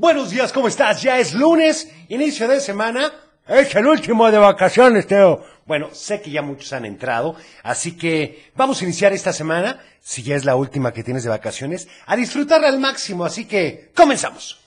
Buenos días, ¿cómo estás? Ya es lunes, inicio de semana. Es el último de vacaciones, Teo. Bueno, sé que ya muchos han entrado, así que vamos a iniciar esta semana, si ya es la última que tienes de vacaciones, a disfrutarla al máximo, así que comenzamos.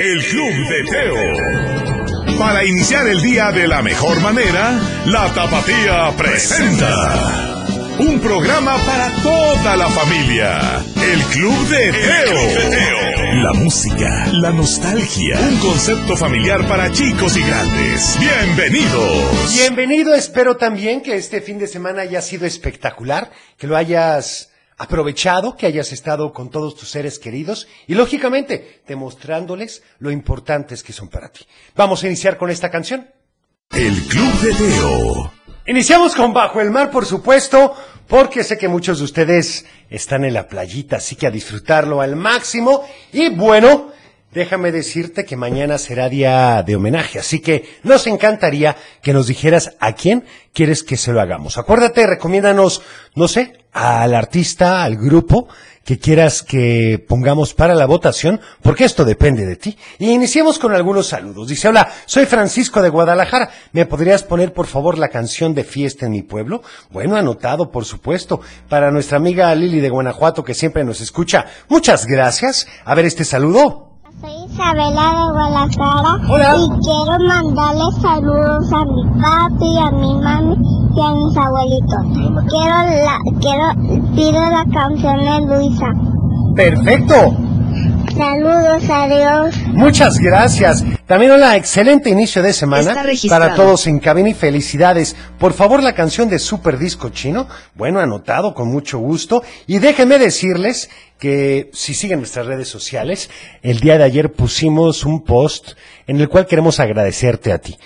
El Club de Teo. Para iniciar el día de la mejor manera, la Tapatía presenta. Un programa para toda la familia. El Club de Teo. La música, la nostalgia. Un concepto familiar para chicos y grandes. Bienvenidos. Bienvenido, espero también que este fin de semana haya sido espectacular, que lo hayas aprovechado, que hayas estado con todos tus seres queridos y lógicamente demostrándoles lo importantes que son para ti. Vamos a iniciar con esta canción. El Club de Teo. Iniciamos con Bajo el Mar, por supuesto, porque sé que muchos de ustedes están en la playita, así que a disfrutarlo al máximo. Y bueno, déjame decirte que mañana será día de homenaje, así que nos encantaría que nos dijeras a quién quieres que se lo hagamos. Acuérdate, recomiéndanos, no sé, al artista, al grupo que quieras que pongamos para la votación, porque esto depende de ti. Y iniciemos con algunos saludos. Dice, hola, soy Francisco de Guadalajara. ¿Me podrías poner, por favor, la canción de fiesta en mi pueblo? Bueno, anotado, por supuesto. Para nuestra amiga Lili de Guanajuato, que siempre nos escucha. Muchas gracias. A ver este saludo. Soy Isabela de Guadalajara Hola. y quiero mandarle saludos a mi papi, a mi mami y a mis abuelitos. Quiero la, quiero, pido la canción de Luisa. Perfecto. Saludos, adiós. Muchas gracias. También hola, excelente inicio de semana para todos en cabina y felicidades. Por favor, la canción de Super Disco Chino. Bueno, anotado con mucho gusto. Y déjenme decirles que si siguen nuestras redes sociales, el día de ayer pusimos un post en el cual queremos agradecerte a ti.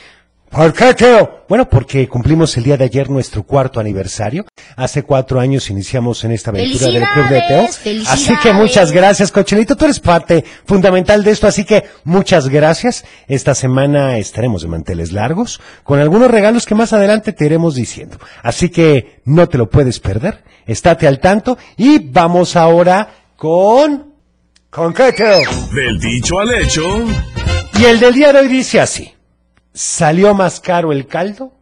¿Por qué, Teo? Bueno, porque cumplimos el día de ayer nuestro cuarto aniversario. Hace cuatro años iniciamos en esta aventura del Club de Teo. Así que muchas gracias, Cochelito. Tú eres parte fundamental de esto, así que muchas gracias. Esta semana estaremos de manteles largos, con algunos regalos que más adelante te iremos diciendo. Así que no te lo puedes perder. Estate al tanto y vamos ahora con... ¿Con qué, Teo? Del dicho al hecho. Y el del día de hoy dice así. ¿Salió más caro el caldo?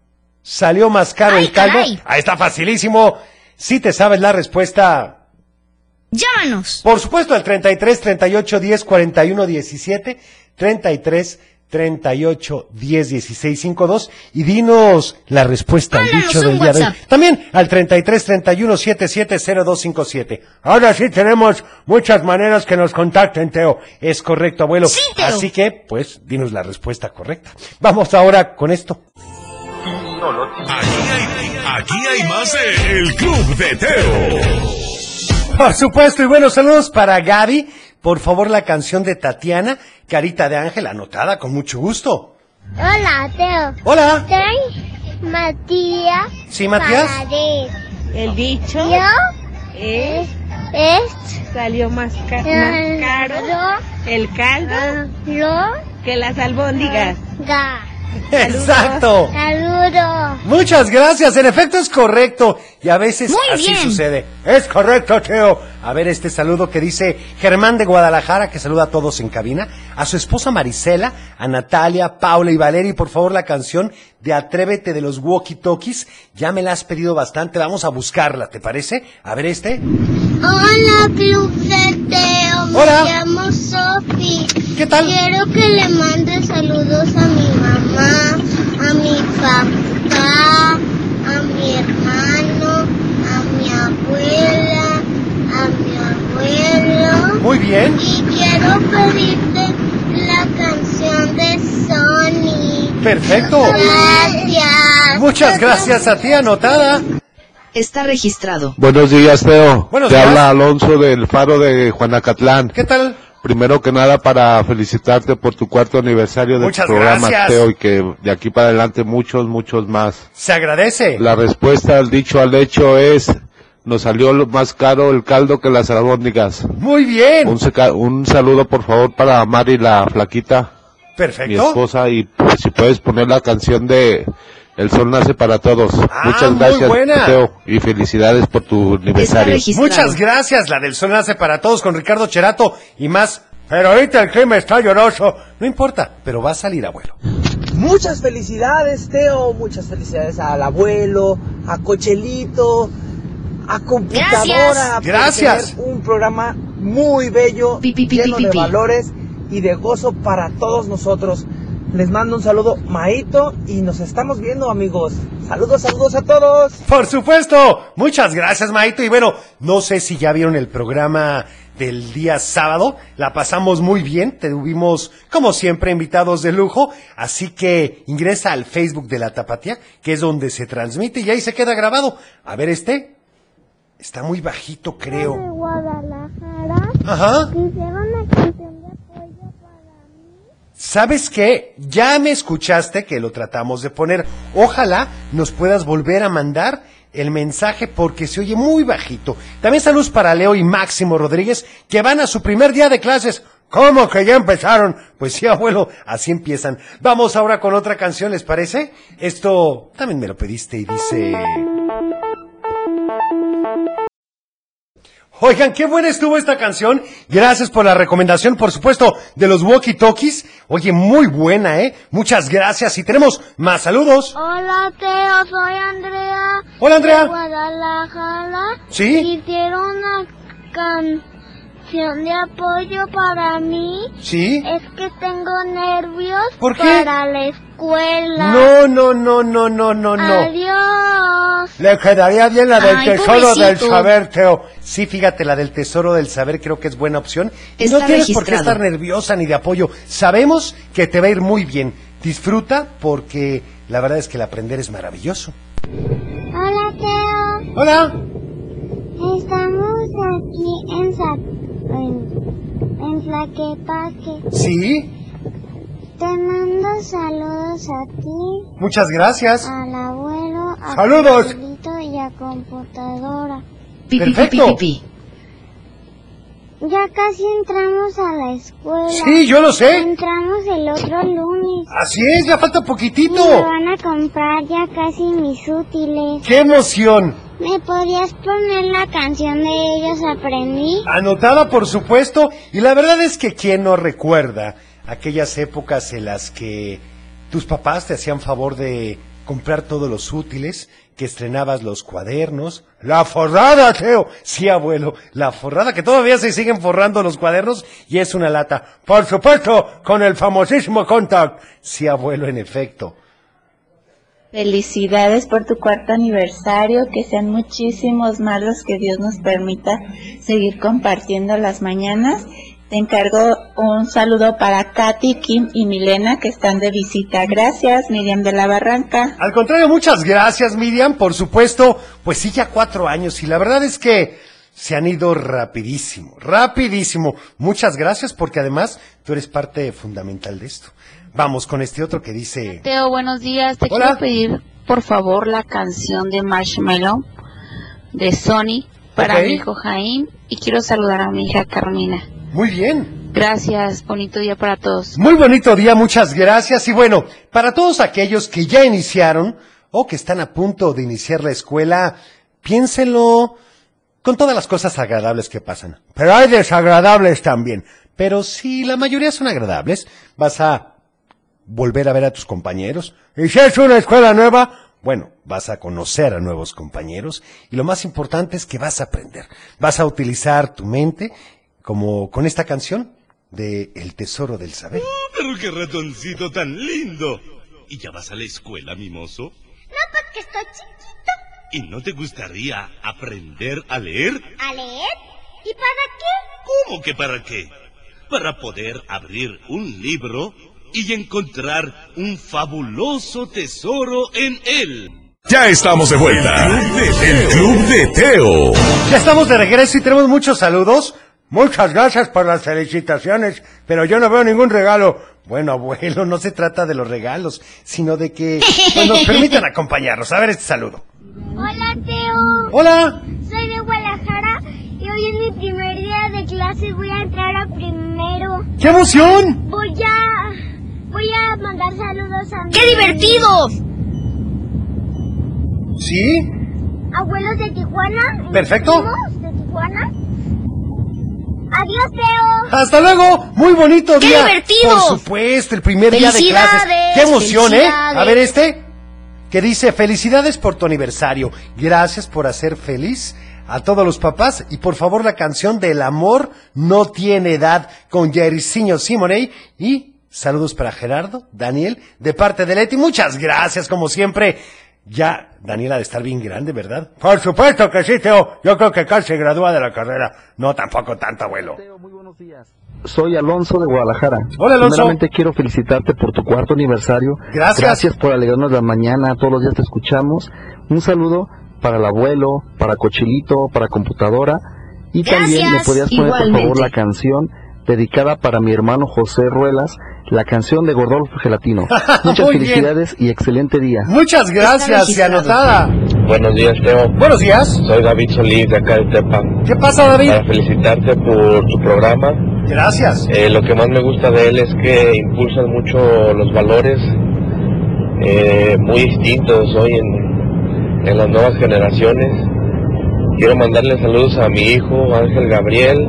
¿Salió más caro Ay, el caldo? caray. Ahí está facilísimo. Si te sabes la respuesta, Llámanos. por supuesto, al 33 38 10 41 17, 33 38 10 16 52 y dinos la respuesta al dicho del día de hoy. También al 33 31 77 0257. Ahora sí tenemos muchas maneras que nos contacten, Teo. Es correcto, abuelo. Sí, Teo. Así que, pues, dinos la respuesta correcta. Vamos ahora con esto. Aquí hay, aquí hay más de El Club de Teo. Por supuesto, y buenos saludos para Gaby. Por favor, la canción de Tatiana, Carita de Ángel, anotada con mucho gusto. Hola, Teo. Hola. Soy Matías. Sí, Matías. Paredes. El dicho Yo es es salió más, ca- más caro el caldo lo que las albóndigas. ga. Exacto. Saludos. Muchas gracias. En efecto es correcto. Y a veces Muy así bien. sucede. Es correcto, Teo. A ver este saludo que dice Germán de Guadalajara, que saluda a todos en cabina. A su esposa Marisela, a Natalia, Paula y Valeria. Y por favor la canción de Atrévete de los Walkie Talkies. Ya me la has pedido bastante. Vamos a buscarla, ¿te parece? A ver este. Hola, Club de Teo. Hola. Me llamo Sofi. ¿Qué tal? Quiero que le mande saludos a mi mamá, a mi papá, a mi hermano, a mi abuela, a mi abuelo. Muy bien. Y quiero pedirte la canción de Sony. Perfecto. Gracias. Muchas gracias a ti, anotada. Está registrado. Buenos días, Teo. Buenos Te días. habla Alonso del Faro de Juanacatlán. ¿Qué tal? Primero que nada, para felicitarte por tu cuarto aniversario de Muchas programa, gracias. Teo, y que de aquí para adelante muchos, muchos más. Se agradece. La respuesta al dicho al hecho es, nos salió más caro el caldo que las albóndigas. Muy bien. Un, un saludo, por favor, para Mari, la flaquita, mi Perfecto. esposa, y si puedes poner la canción de El Sol Nace para Todos. Ah, Muchas gracias. Teo, y felicidades por tu aniversario. Muchas gracias. La del Sol nace para todos con Ricardo Cherato y más Pero ahorita el clima está lloroso. No importa, pero va a salir abuelo. Muchas felicidades, Teo. Muchas felicidades al abuelo, a Cochelito, a Computadora. Gracias. un programa muy bello, Pi, pi, pi, lleno pi, de pi. valores y de gozo para todos nosotros. Les mando un saludo, Maito, y nos estamos viendo, amigos. Saludos, saludos a todos. Por supuesto. Muchas gracias, Maito. Y bueno, no sé si ya vieron el programa del día sábado. La pasamos muy bien. Tuvimos, como siempre, invitados de lujo. Así que ingresa al Facebook de la Tapatía, que es donde se transmite y ahí se queda grabado. A ver este. Está muy bajito, de creo. Guadalajara Ajá una canción de apoyo para mí. ¿Sabes qué? Ya me escuchaste que lo tratamos de poner. Ojalá nos puedas volver a mandar el mensaje porque se oye muy bajito. También saludos para Leo y Máximo Rodríguez que van a su primer día de clases. ¿Cómo que ya empezaron? Pues sí, abuelo, así empiezan. Vamos ahora con otra canción, ¿les parece? Esto también me lo pediste y dice... Oigan, qué buena estuvo esta canción. Gracias por la recomendación, por supuesto, de los Walkie Talkies. Oye, muy buena, ¿eh? Muchas gracias. Y tenemos más saludos. Hola Teo, soy Andrea. Hola, Andrea. De Guadalajara. Sí. Quisiera una canción de apoyo para mí. ¿Sí? Es que tengo nervios ¿Por qué? para la escuela. No, no, no, no, no, no, no. Adiós. Le quedaría bien la del Ay, tesoro del saber, Teo. Sí, fíjate, la del tesoro del saber creo que es buena opción. Y no tienes por qué estar nerviosa ni de apoyo. Sabemos que te va a ir muy bien. Disfruta porque la verdad es que el aprender es maravilloso. Hola Teo. Hola. Estamos aquí en, Sa en, en Tlaquepaque. Sí, Te mando saludos a ti, muchas gracias. al abuelo, a Saludos. Y a computadora. Pi, Perfecto. pi, pi. Ya casi entramos a la escuela. Sí, yo lo sé. Entramos el otro lunes. Así es, ya falta Y me poquitito. van a comprar ya casi mis útiles. ¡Qué emoción! ¿Me podrías poner la canción de ellos aprendí? Anotada, por supuesto. Y la verdad es que quién no recuerda aquellas épocas en las que tus papás te hacían favor de comprar todos los útiles, que estrenabas los cuadernos. La forrada, Teo. Sí, abuelo, la forrada, que todavía se siguen forrando los cuadernos y es una lata. Por supuesto, con el famosísimo Contact. Sí, abuelo, en efecto. Felicidades por tu cuarto aniversario, que sean muchísimos más los que Dios nos permita seguir compartiendo las mañanas. Te encargo un saludo para Katy, Kim y Milena que están de visita. Gracias, Miriam de la Barranca. Al contrario, muchas gracias, Miriam. Por supuesto, pues sí, ya cuatro años. Y la verdad es que se han ido rapidísimo, rapidísimo. Muchas gracias porque además tú eres parte fundamental de esto. Vamos con este otro que dice... Teo, buenos días. Te Hola. quiero pedir, por favor, la canción de Marshmallow de Sony para mi hijo Jaime y quiero saludar a mi hija Carmina. Muy bien. Gracias, bonito día para todos. Muy bonito día, muchas gracias. Y bueno, para todos aquellos que ya iniciaron o que están a punto de iniciar la escuela, piénsenlo con todas las cosas agradables que pasan. Pero hay desagradables también. Pero si la mayoría son agradables, vas a volver a ver a tus compañeros. Y si es una escuela nueva, bueno, vas a conocer a nuevos compañeros. Y lo más importante es que vas a aprender. Vas a utilizar tu mente como con esta canción de El Tesoro del Saber. Pero qué ratoncito tan lindo. ¿Y ya vas a la escuela, mimoso? No, porque estoy chiquito. ¿Y no te gustaría aprender a leer? ¿A leer? ¿Y para qué? ¿Cómo que para qué? Para poder abrir un libro y encontrar un fabuloso tesoro en él. Ya estamos de vuelta. El Club de Teo. Ya estamos de regreso y tenemos muchos saludos. Muchas gracias por las felicitaciones, pero yo no veo ningún regalo. Bueno, abuelo, no se trata de los regalos, sino de que pues, nos permitan acompañarnos. A ver este saludo. Hola Teo. Hola. Soy de Guadalajara y hoy es mi primer día de clase. Voy a entrar a primero. ¡Qué emoción! Voy a... Voy a mandar saludos a ¡Qué mis divertido! ¿Sí? abuelos de Tijuana. Perfecto. de Tijuana. Adiós, Teo. Hasta luego, muy bonito ¡Qué día. divertido! Por supuesto, el primer día de clases. ¡Felicidades! Qué emoción, ¿eh? A ver este, que dice, felicidades por tu aniversario. Gracias por hacer feliz a todos los papás y por favor la canción del amor no tiene edad con Jericiño Simoney y saludos para Gerardo, Daniel, de parte de Leti. Muchas gracias, como siempre. Ya, Daniela de estar bien grande, ¿verdad? Por supuesto que sí, Teo. Yo creo que casi se gradúa de la carrera. No, tampoco tanto, abuelo. Soy Alonso de Guadalajara. Hola, Alonso. Primeramente quiero felicitarte por tu cuarto aniversario. Gracias. Gracias por alegrarnos la mañana. Todos los días te escuchamos. Un saludo para el abuelo, para Cochilito, para computadora. Y también me Gracias, podías poner por favor la canción dedicada para mi hermano José Ruelas, la canción de Gordolfo Gelatino. Muchas bien. felicidades y excelente día. Muchas gracias y anotada. Buenos días, Teo. Buenos días. Soy David Solís de acá de Tepa. ¿Qué pasa, David? Para felicitarte por tu programa. Gracias. Eh, lo que más me gusta de él es que impulsan mucho los valores eh, muy distintos hoy en, en las nuevas generaciones. Quiero mandarle saludos a mi hijo Ángel Gabriel,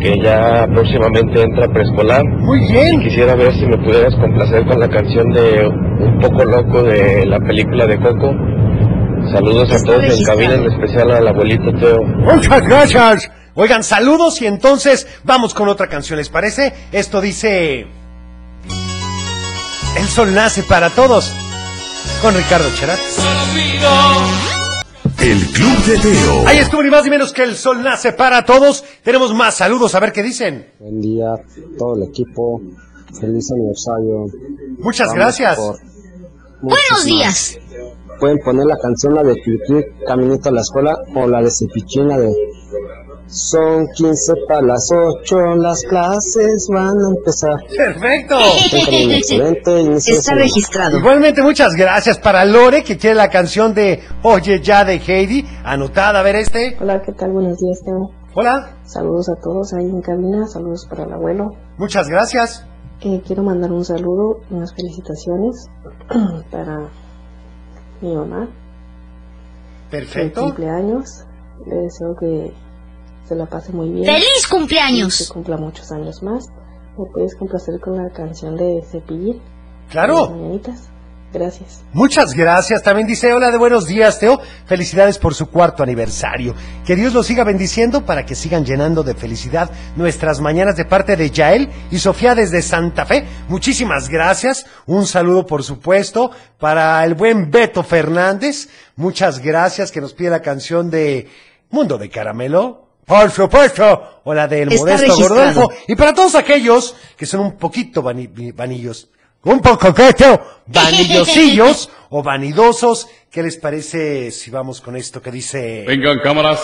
que ya próximamente entra preescolar. Muy Y bien. quisiera ver si me pudieras complacer con la canción de Un poco loco de la película de Coco. Saludos a todos en cabina, en especial al abuelito Teo. Muchas gracias. Oigan, saludos y entonces vamos con otra canción, ¿les parece? Esto dice... El sol nace para todos. Con Ricardo Cherat. El Club de Teo. Ahí estuvo ni más ni menos que el sol nace para todos. Tenemos más saludos, a ver qué dicen. Buen día, todo el equipo. Feliz aniversario. Muchas Vamos gracias. por Buenos días. Pueden poner la canción la de Clic Caminito a la Escuela o la de Cepichín, la de Son 15 para las 8, las clases van a empezar. Perfecto. Un excelente inicio Está registrado. Igualmente muchas gracias para Lore que quiere la canción de Oye ya de Heidi. Anotada, a ver este. Hola, ¿qué tal? Buenos días, Teo. Hola. Saludos a todos ahí en cabina, saludos para el abuelo. Muchas gracias. Eh, quiero mandar un saludo y unas felicitaciones para mi mamá, Perfecto. cumpleaños. Le deseo que se la pase muy bien. ¡Feliz Y que cumpleaños! cumpla muchos años más. ¿Me puedes complacer con la canción de Cepillín? Claro. mañanitas. Gracias. Muchas gracias. También dice, hola de buenos días, Teo. Felicidades por su cuarto aniversario. Que Dios los siga bendiciendo para que sigan llenando de felicidad nuestras mañanas de parte de Yael y Sofía desde Santa Fe. Muchísimas gracias. Un saludo, por supuesto, para el buen Beto Fernández. Muchas gracias que nos pide la canción de Mundo de Caramelo. Por supuesto. O la del Está modesto registrado. Gordolfo. Y para todos aquellos que son un poquito vani- vanillos, un poco que Teo, vanillosillos o vanidosos, ¿qué les parece si vamos con esto que dice... Vengan cámaras.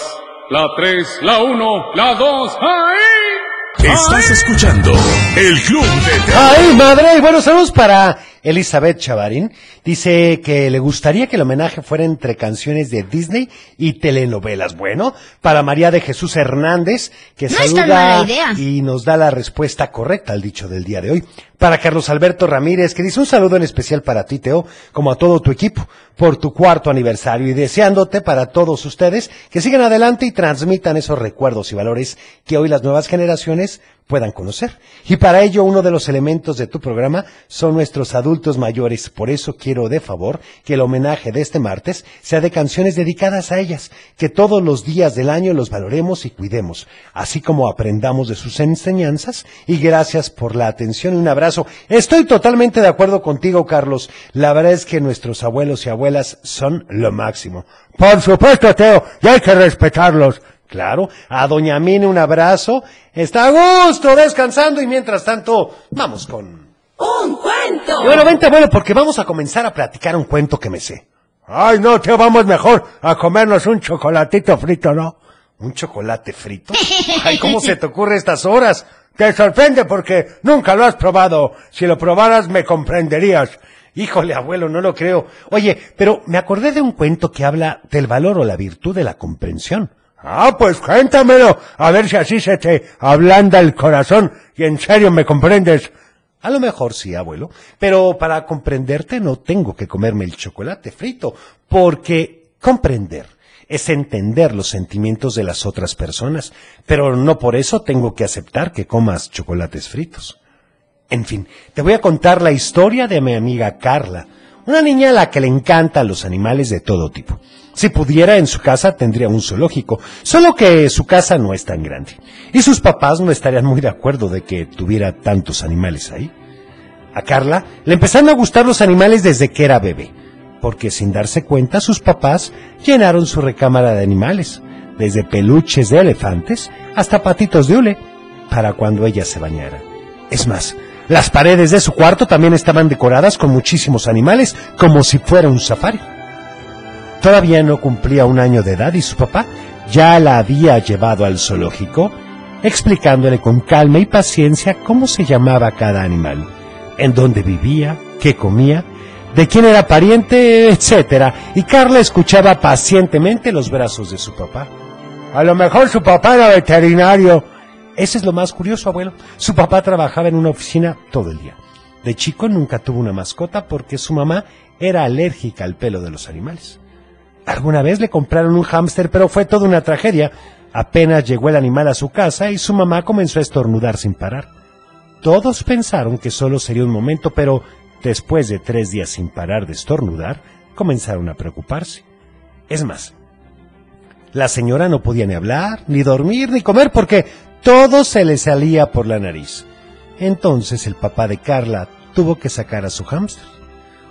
La 3, la 1, la 2. ¡Ahí! Estás escuchando El Club de Teo. ¡Ay, madre! Y buenos saludos para Elizabeth Chavarín. Dice que le gustaría que el homenaje fuera entre canciones de Disney y telenovelas. Bueno, para María de Jesús Hernández, que No saluda mala idea. y nos da la respuesta correcta al dicho del día de hoy. Para Carlos Alberto Ramírez, que dice un saludo en especial para ti, Teo, como a todo tu equipo, por tu cuarto aniversario y deseándote para todos ustedes que sigan adelante y transmitan esos recuerdos y valores que hoy las nuevas generaciones puedan conocer. Y para ello uno de los elementos de tu programa son nuestros adultos mayores. Por eso quiero de favor que el homenaje de este martes sea de canciones dedicadas a ellas, que todos los días del año los valoremos y cuidemos, así como aprendamos de sus enseñanzas. Y gracias por la atención y un abrazo. Estoy totalmente de acuerdo contigo, Carlos. La verdad es que nuestros abuelos y abuelas son lo máximo. Por supuesto, Teo, y hay que respetarlos. Claro, a Doña Mine un abrazo. Está a gusto descansando y mientras tanto, vamos con... ¡Un cuento! Y bueno, vente, abuelo, porque vamos a comenzar a platicar un cuento que me sé. Ay, no, Teo, vamos mejor a comernos un chocolatito frito, ¿no? ¿Un chocolate frito? Ay, ¿cómo se te ocurre estas horas? Te sorprende porque nunca lo has probado. Si lo probaras me comprenderías. Híjole, abuelo, no lo creo. Oye, pero me acordé de un cuento que habla del valor o la virtud de la comprensión. Ah, pues cuéntamelo, a ver si así se te ablanda el corazón y en serio me comprendes. A lo mejor sí, abuelo, pero para comprenderte no tengo que comerme el chocolate frito, porque comprender es entender los sentimientos de las otras personas, pero no por eso tengo que aceptar que comas chocolates fritos. En fin, te voy a contar la historia de mi amiga Carla, una niña a la que le encantan los animales de todo tipo. Si pudiera, en su casa tendría un zoológico, solo que su casa no es tan grande. Y sus papás no estarían muy de acuerdo de que tuviera tantos animales ahí. A Carla le empezaron a gustar los animales desde que era bebé, porque sin darse cuenta sus papás llenaron su recámara de animales, desde peluches de elefantes hasta patitos de hule, para cuando ella se bañara. Es más, las paredes de su cuarto también estaban decoradas con muchísimos animales, como si fuera un safari. Todavía no cumplía un año de edad y su papá ya la había llevado al zoológico, explicándole con calma y paciencia cómo se llamaba cada animal, en dónde vivía, qué comía, de quién era pariente, etcétera, y Carla escuchaba pacientemente los brazos de su papá. A lo mejor su papá era veterinario. Ese es lo más curioso, abuelo. Su papá trabajaba en una oficina todo el día. De chico nunca tuvo una mascota porque su mamá era alérgica al pelo de los animales. Alguna vez le compraron un hámster, pero fue toda una tragedia. Apenas llegó el animal a su casa y su mamá comenzó a estornudar sin parar. Todos pensaron que solo sería un momento, pero después de tres días sin parar de estornudar, comenzaron a preocuparse. Es más, la señora no podía ni hablar, ni dormir, ni comer, porque todo se le salía por la nariz. Entonces el papá de Carla tuvo que sacar a su hámster.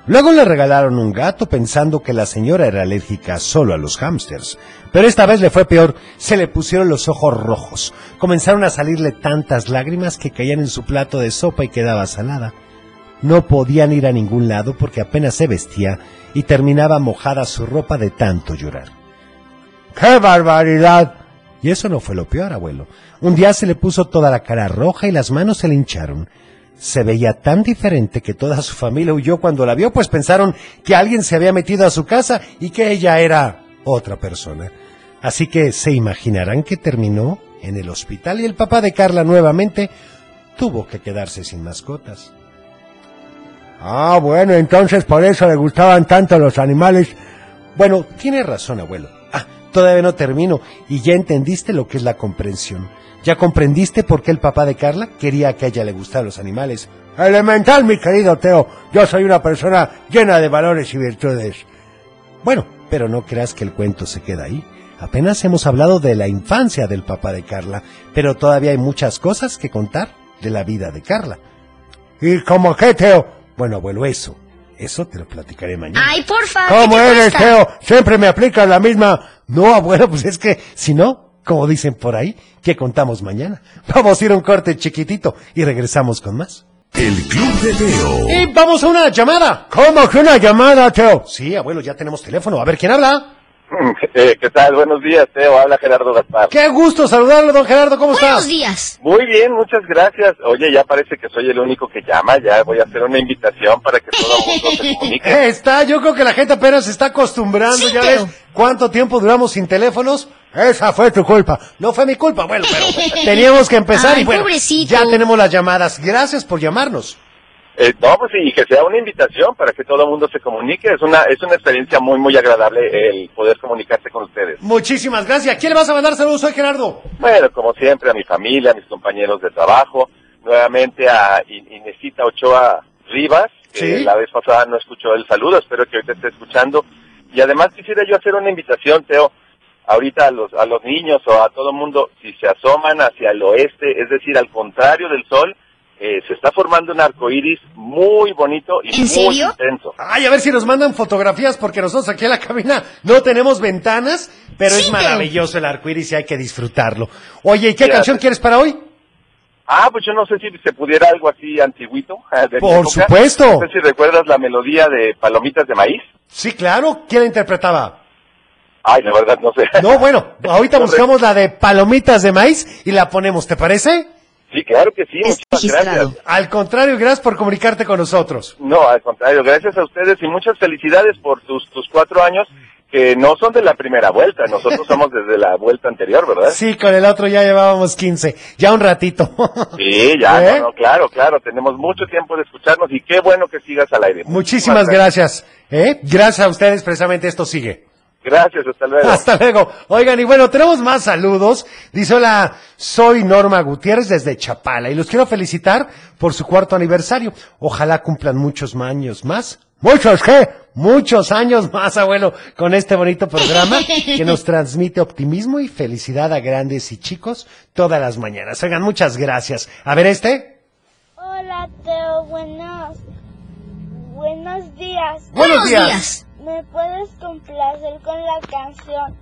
Luego le regalaron un gato pensando que la señora era alérgica solo a los hámsters. Pero esta vez le fue peor, se le pusieron los ojos rojos. Comenzaron a salirle tantas lágrimas que caían en su plato de sopa y quedaba salada. No podían ir a ningún lado porque apenas se vestía y terminaba mojada su ropa de tanto llorar. ¡Qué barbaridad! Y eso no fue lo peor, abuelo. Un día se le puso toda la cara roja y las manos se le hincharon. Se veía tan diferente que toda su familia huyó cuando la vio, pues pensaron que alguien se había metido a su casa y que ella era otra persona. Así que se imaginarán que terminó en el hospital y el papá de Carla nuevamente tuvo que quedarse sin mascotas. Ah, bueno, entonces por eso le gustaban tanto los animales. Bueno, tiene razón, abuelo. Todavía no termino y ya entendiste lo que es la comprensión. ¿Ya comprendiste por qué el papá de Carla quería que a ella le gustaran los animales? Elemental, mi querido Teo. Yo soy una persona llena de valores y virtudes. Bueno, pero no creas que el cuento se queda ahí. Apenas hemos hablado de la infancia del papá de Carla, pero todavía hay muchas cosas que contar de la vida de Carla. ¿Y cómo qué, Teo? Bueno, abuelo, eso. Eso te lo platicaré mañana. Ay, por favor. ¿Cómo ¿qué te eres? Teo? Siempre me aplicas la misma. No, abuelo, pues es que, si no, como dicen por ahí, ¿qué contamos mañana? Vamos a ir a un corte chiquitito y regresamos con más. El Club de Teo. Y vamos a una llamada. ¿Cómo que una llamada, Teo? Sí, abuelo, ya tenemos teléfono. A ver, ¿quién habla? Eh, ¿Qué tal? Buenos días, Teo. Habla Gerardo Gaspar. Qué gusto saludarlo, don Gerardo. ¿Cómo Buenos estás? días. Muy bien, muchas gracias. Oye, ya parece que soy el único que llama. Ya voy a hacer una invitación para que todo el mundo se comunique. Eh, Está, yo creo que la gente apenas se está acostumbrando. Sí, ya pero- ves cuánto tiempo duramos sin teléfonos. Esa fue tu culpa. No fue mi culpa, bueno, pero teníamos que empezar y bueno, pobrecito. ya tenemos las llamadas. Gracias por llamarnos. Eh, no, pues sí, y que sea una invitación para que todo el mundo se comunique. Es una, es una experiencia muy, muy agradable el poder comunicarse con ustedes. Muchísimas gracias. ¿A quién le vas a mandar saludos? Soy Gerardo. Bueno, como siempre, a mi familia, a mis compañeros de trabajo, nuevamente a In- Inesita Ochoa Rivas, que Sí. la vez pasada no escuchó el saludo, espero que ahorita esté escuchando. Y además quisiera yo hacer una invitación, Teo, ahorita a los, a los niños o a todo el mundo, si se asoman hacia el oeste, es decir, al contrario del sol, eh, se está formando un arco iris muy bonito y ¿En muy serio? intenso. Ay, a ver si nos mandan fotografías, porque nosotros aquí en la cabina no tenemos ventanas, pero Sí, es maravilloso el arco iris y hay que disfrutarlo. Oye, ¿y qué Gracias. canción quieres para hoy? Ah, pues yo no sé si se pudiera algo así antiguito. de Por época. supuesto. No sé si recuerdas la melodía de Palomitas de Maíz. Sí, claro. ¿Quién la interpretaba? Ay, la verdad no sé. No, bueno, ahorita No, buscamos la de palomitas de maíz y la ponemos, ¿te parece? Sí, claro que sí. Muchas registrado. gracias. Al contrario, gracias por comunicarte con nosotros. No, al contrario, gracias a ustedes y muchas felicidades por tus, tus cuatro años que no son de la primera vuelta. Nosotros somos desde la vuelta anterior, ¿verdad? Sí, con el otro ya llevábamos 15, ya un ratito. Sí, ya, ¿Eh? no, no, claro, claro. Tenemos mucho tiempo de escucharnos y qué bueno que sigas al aire. Muchísimas gracias. ¿eh? Gracias a ustedes, precisamente esto sigue. Gracias, hasta luego. Hasta luego. Oigan, y bueno, tenemos más saludos. Dice, hola, soy Norma Gutiérrez desde Chapala y los quiero felicitar por su cuarto aniversario. Ojalá cumplan muchos años más. ¿Muchos qué? Muchos años más, abuelo, con este bonito programa que nos transmite optimismo y felicidad a grandes y chicos todas las mañanas. Oigan, muchas gracias. A ver este. Hola, Teo, buenos, buenos días. Buenos días. ¿Me puedes complacer con la canción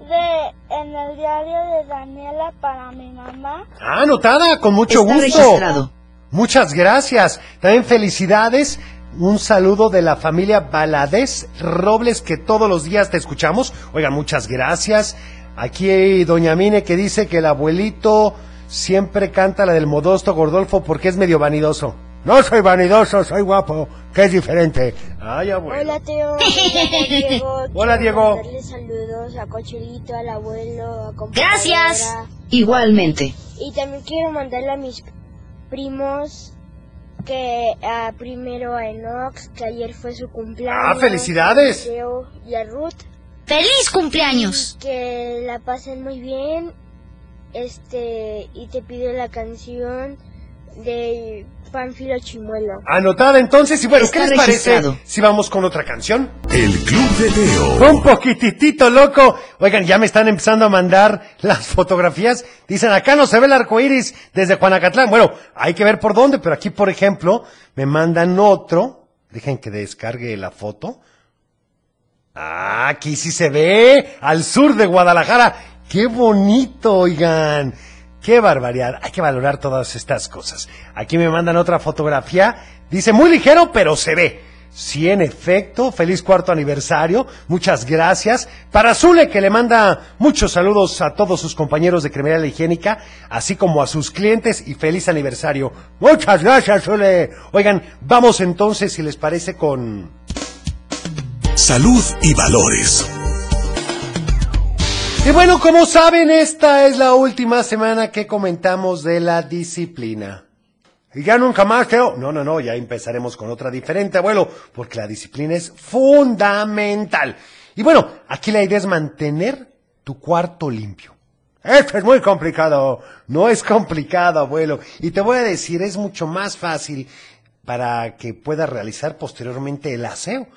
de En el diario de Daniela para mi mamá? Ah, anotada, con mucho Está gusto. registrado. Muchas gracias. También felicidades. Un saludo de la familia Valadez Robles que todos los días te escuchamos. Oigan, muchas gracias. Aquí hay Doña Mine que dice que el abuelito siempre canta la del modosto Gordolfo porque es medio vanidoso. No soy vanidoso, soy guapo, que es diferente. Ay, abuelo. Hola, Teo. Llamo Diego. Hola, Quiero Diego. mandarle saludos a Cochelito, al abuelo, a. Gracias. Igualmente. Y también quiero mandarle a mis primos que a primero a Enox, que ayer fue su cumpleaños. Ah, felicidades. a Teo y a Ruth. ¡Feliz cumpleaños! Que la pasen muy bien. Este, y te pido la canción de Panfilo Chimuelo. Anotada entonces, y bueno, ¿qué les parece si vamos con otra canción? El Club de Teo. Un poquitito loco. Oigan, ya me están empezando a mandar las fotografías. Dicen, acá no se ve el arco iris desde Juanacatlán. Bueno, hay que ver por dónde, pero aquí, por ejemplo, me mandan otro. Dejen que descargue la foto. Ah, aquí sí se ve, al sur de Guadalajara. Qué bonito, oigan. Qué barbaridad. Hay que valorar todas estas cosas. Aquí me mandan otra fotografía. Dice, muy ligero, pero se ve. Sí, en efecto, feliz cuarto aniversario. Muchas gracias. Para Zule, que le manda muchos saludos a todos sus compañeros de Cremería La Higiénica, así como a sus clientes y feliz aniversario. Muchas gracias, Zule. Oigan, vamos entonces, si les parece, con... Salud y valores. Y bueno, como saben, esta es la última semana que comentamos de la disciplina. Y ya nunca más, Teo. No, no, no, ya empezaremos con otra diferente, abuelo, porque la disciplina es fundamental. Y bueno, aquí la idea es mantener tu cuarto limpio. Esto es muy complicado. No es complicado, abuelo. Y te voy a decir, es mucho más fácil para que puedas realizar posteriormente el aseo.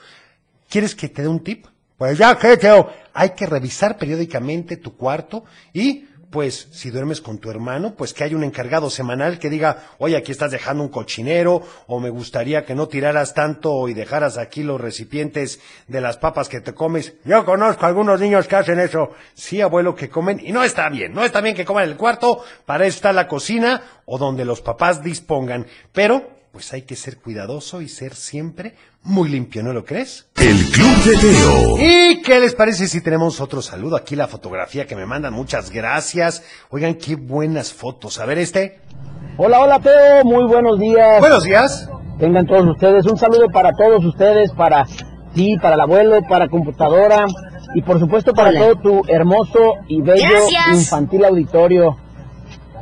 ¿Quieres que te dé un tip? Pues ya que, hay que revisar periódicamente tu cuarto y, pues, si duermes con tu hermano, pues que haya un encargado semanal que diga, oye, aquí estás dejando un cochinero, o me gustaría que no tiraras tanto y dejaras aquí los recipientes de las papas que te comes. Yo conozco a algunos niños que hacen eso. Sí, abuelo, que comen, y no está bien, no está bien que coman el cuarto, para eso está la cocina, o donde los papás dispongan. Pero, pues hay que ser cuidadoso y ser siempre muy limpio, ¿no lo crees? El Club de Teo. ¿Y qué les parece si tenemos otro saludo? Aquí la fotografía que me mandan, muchas gracias. Oigan, qué buenas fotos. A ver este. Hola, hola Teo, muy buenos días. Buenos días. Tengan todos ustedes un saludo para todos ustedes, para ti, para el abuelo, para computadora y por supuesto para Hola. todo tu hermoso y bello Gracias. infantil auditorio.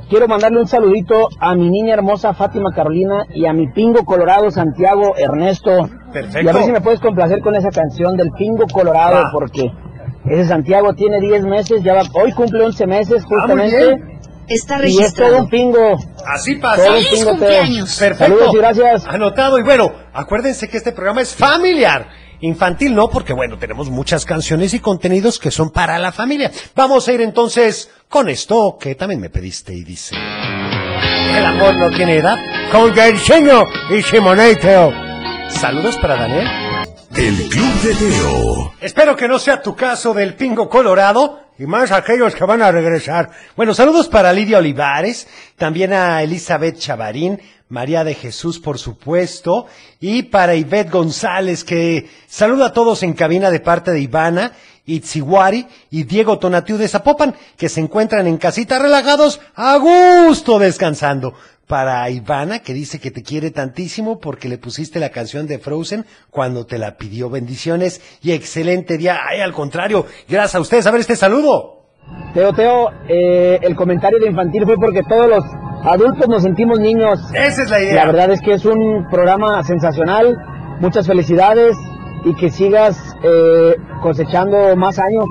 Quiero mandarle un saludito a mi niña hermosa Fátima Carolina y a mi pingo colorado Santiago Ernesto. Perfecto. Y a ver si me puedes complacer con esa canción del pingo colorado porque ese Santiago tiene 10 meses, ya va, hoy cumple 11 meses Ah, justamente. bien. Está y es todo registrado. un pingo. Así pasa. Todo un ¡Feliz pingo, cumpleaños! Perfecto. Saludos y gracias. Anotado. Y bueno, acuérdense que este programa es familiar. Infantil no, porque bueno, tenemos muchas canciones y contenidos que son para la familia. Vamos a ir entonces con esto que también me pediste y dice... El amor no tiene edad. Con Gerseño y Simoneteo. Saludos para Daniel. El Club de Teo. Espero que no sea tu caso del pingo colorado y más aquellos que van a regresar. Bueno, saludos para Lidia Olivares, también a Elizabeth Chavarín, María de Jesús, por supuesto, y para Ivette González, que saluda a todos en cabina de parte de Ivana, Itziwari y Diego Tonatiu de Zapopan, que se encuentran en casita relajados, a gusto descansando. Para Ivana, que dice que te quiere tantísimo porque le pusiste la canción de Frozen cuando te la pidió. Bendiciones y excelente día. Ay, al contrario, gracias a ustedes. A ver este saludo. Teo, Teo, eh, el comentario de infantil fue porque todos los adultos nos sentimos niños. Esa es la idea. La verdad es que es un programa sensacional. Muchas felicidades. y que sigas eh, cosechando más años,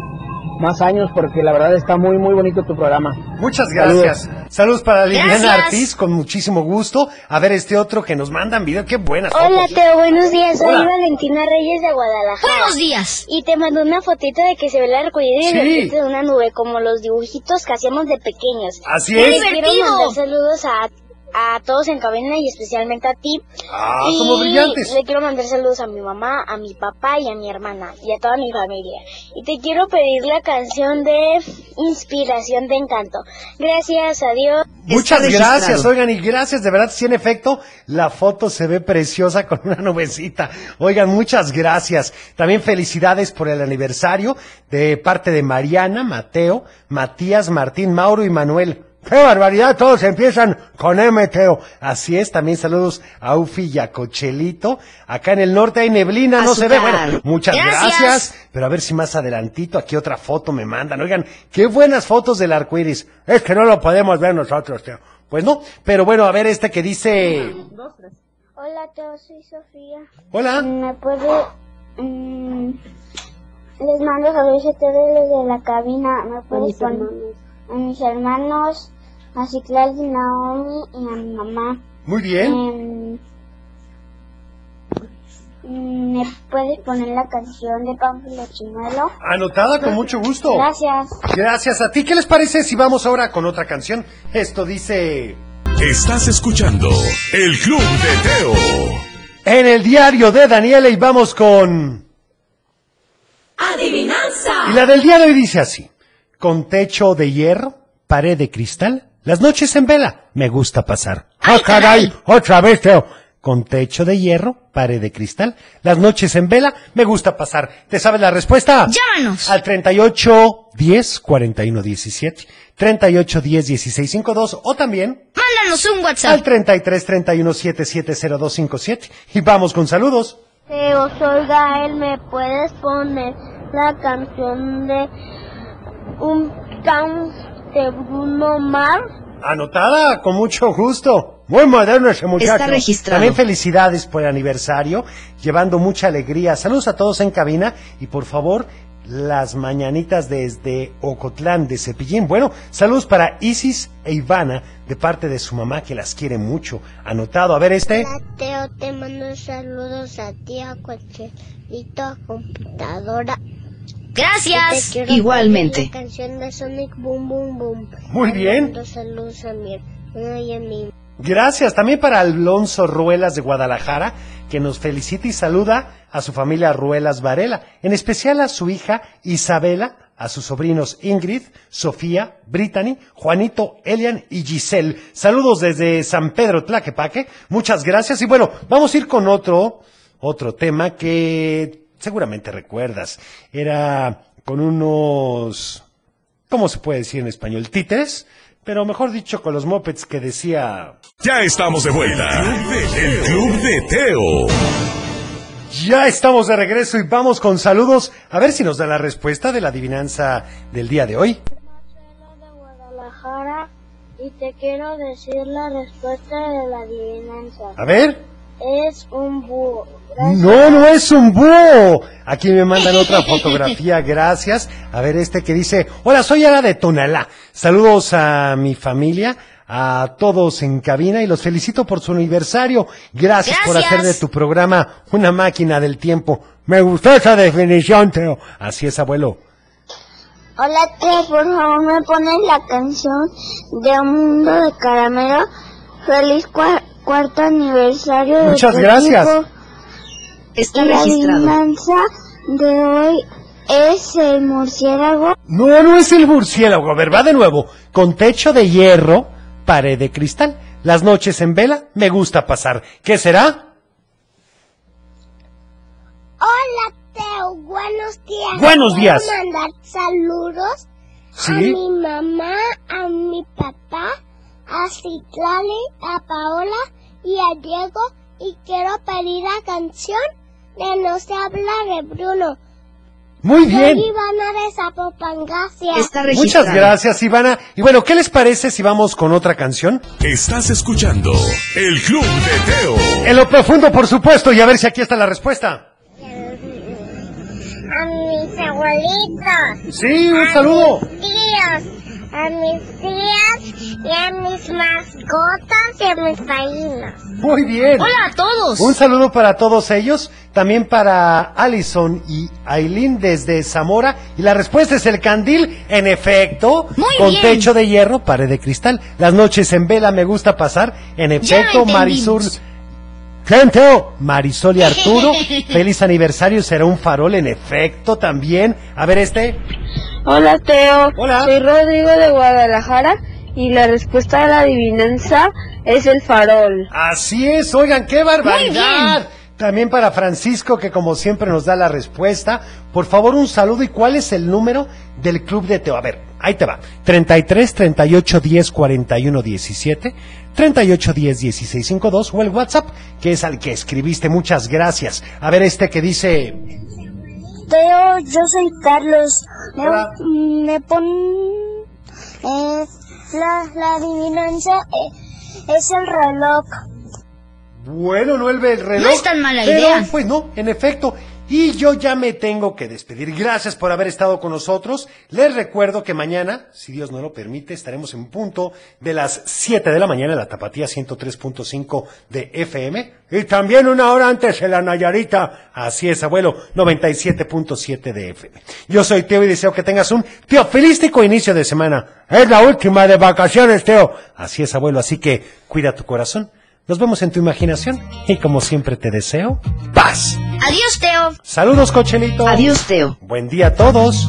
más años, porque la verdad está muy, muy bonito tu programa. Muchas gracias. Saludos, para Liliana. Artiz, con muchísimo gusto. A ver este otro que nos mandan video. Qué buenas Hola fotos. Teo, buenos días. Soy. Valentina Reyes de Guadalajara. Buenos días. Y te mando una fotito de que se ve el arcoíris Sí. de una nube, como los dibujitos que hacíamos de pequeños. Así Y es. le quiero mandar saludos a, a todos en cabina y especialmente a ti. Ah, y somos brillantes. le quiero mandar saludos a mi mamá, a mi papá y a mi hermana y a toda mi familia. Y te quiero pedir la canción de Inspiración de Encanto. Gracias, adiós. Muchas gracias, oigan, y gracias, de verdad, sí, en efecto, la foto se ve preciosa con una nubecita. Oigan, muchas gracias. También felicidades por el aniversario de parte de Mariana, Mateo, Matías, Martín, Mauro y Manuel. ¡Qué barbaridad! Todos empiezan con M, Teo. Así es, también saludos a Ufi y a Cochelito. Acá en el norte hay neblina, no se ve. Bueno, muchas Gracias. gracias. Pero a ver si más adelantito aquí otra foto me mandan. Oigan, qué buenas fotos del arco iris. Es que no lo podemos ver nosotros, Teo. Pues no, pero bueno, a ver este que dice. Hola, Teo, soy Sofía. Hola. ¿Me puede...? mm, les mando saludos a ustedes desde la cabina. ¿Me puedes poner a mis hermanos, a Ciclal y Naomi y a mi mamá? Muy bien. Em, ¿Me puedes poner la canción de Pánfilo Chimuelo? Anotada con mucho gusto. Gracias. Gracias a ti. ¿Qué les parece si vamos ahora con otra canción? Esto dice. Estás escuchando El Club de Teo. En el diario de Daniela y vamos con. Adivinanza. Y la del día de hoy dice así. Con techo de hierro, pared de cristal, las noches en vela, me gusta pasar. ¡Ah, caray! Otra vez, Teo. Con techo de hierro, pared de cristal, las noches en vela, me gusta pasar. ¿Te sabes la respuesta? Llámanos. Al 38 10 41 17, 38 10 16 52 o también Mándanos un al WhatsApp. 33 31 77 0257 y vamos con saludos. Teo, soy Gael. ¿Me puedes poner la canción de Un Town de Bruno Mars? Anotada, con mucho gusto. Muy moderno ese muchacho. Está registrado. También felicidades por el aniversario, llevando mucha alegría. Saludos a todos en cabina y por favor, las mañanitas desde Ocotlán de Cepillín. Bueno, saludos para Isis e Ivana de parte de su mamá que las quiere mucho. Anotado, a ver este. Hola, Teo, te mando saludos a ti, a cualquierito, a computadora. Gracias. Igualmente. pedir La canción de Sonic Boom Boom Boom. Muy bien. saludos a mi hermana y a mi Gracias también para Alonso Ruelas de Guadalajara, que nos felicita y saluda a su familia Ruelas Varela, en especial a su hija Isabela, a sus sobrinos Ingrid, Sofía, Brittany, Juanito, Elian y Giselle. Saludos desde San Pedro Tlaquepaque. Muchas gracias. Y bueno, vamos a ir con otro, otro tema que seguramente recuerdas. Era con unos, ¿cómo se puede decir en español? Títeres. Pero mejor dicho, con los mopeds que decía... Ya estamos de vuelta. El Club de Teo. Ya estamos de regreso y vamos con saludos. A ver si nos da la respuesta de la adivinanza del día de hoy. de Guadalajara y te quiero decir la respuesta de la adivinanza. A ver. Es un búho. No, no es un búho. Aquí me mandan otra fotografía, gracias. A ver este que dice, hola, soy Ara de Tonalá. Saludos a mi familia, a todos en cabina y los felicito por su aniversario. Gracias, por hacer de tu programa una máquina del tiempo. Me gustó esa definición, Teo. Así es, abuelo. Hola, Teo, por favor me pones la canción de Un Mundo de Caramelo. Feliz cua- cuarto aniversario de Muchas tu gracias. Está la registrado. adivinanza de hoy es el murciélago. No, no es el murciélago. A ver, va de nuevo. Con techo de hierro, pared de cristal. Las noches en vela, me gusta pasar. ¿Qué será? Hola, Teo, buenos días. Buenos Quiero días. mandar saludos Sí. a mi mamá, a mi papá, a Citlali, a Paola y a Diego. Y quiero pedir la canción No se habla de Bruno. Muy bien. Soy Ivana de Zapopan, gracias. Está Muchas gracias, Ivana. Y bueno, ¿qué les parece si vamos con otra canción? Estás escuchando El Club de Teo. En lo profundo, por supuesto, y a ver si aquí está la respuesta. a mis abuelitos. Sí, un a saludo. mis tíos, a mis tías y a mis mascotas y a mis vecinos. Muy bien. Hola a todos. Un saludo para todos ellos, también para Allison y Aileen desde Zamora. Y la respuesta es el candil, en efecto, Muy con bien. techo de hierro, pared de cristal. Las noches en vela me gusta pasar, en efecto, entendimos. ¿Quién, Teo? Marisol y Arturo, feliz aniversario, será un farol, en efecto, también. A ver este. Hola Teo, Hola. soy Rodrigo de Guadalajara y la respuesta a la adivinanza es el farol. Así es, oigan, qué barbaridad. También para Francisco, que como siempre nos da la respuesta. Por favor, un saludo. ¿Y cuál es el número del Club de Teo? A ver, ahí te va. 33 38 10 41 17, 38 10 16 52 o el WhatsApp, que es al que escribiste. Muchas gracias. A ver, este que dice. Teo, yo soy Carlos. Me, me pon... eh, la, la adivinanza eh, es el reloj. Bueno, no el reloj. No es tan mala pero, idea. Pues no, en efecto. Y yo ya me tengo que despedir. Gracias por haber estado con nosotros. Les recuerdo que mañana, si Dios no lo permite, estaremos en punto de las 7 de la mañana en la Tapatía 103.5 de FM. Y también una hora antes en la Nayarita. Así es, abuelo, 97.7 de FM. Yo soy Teo y deseo que tengas un teofilístico inicio de semana. Es la última de vacaciones, Teo. Así es, abuelo, así que cuida tu corazón. Nos vemos en tu imaginación y como siempre te deseo paz. Adiós, Teo. Saludos, Cochelito. Adiós, Teo. Buen día a todos.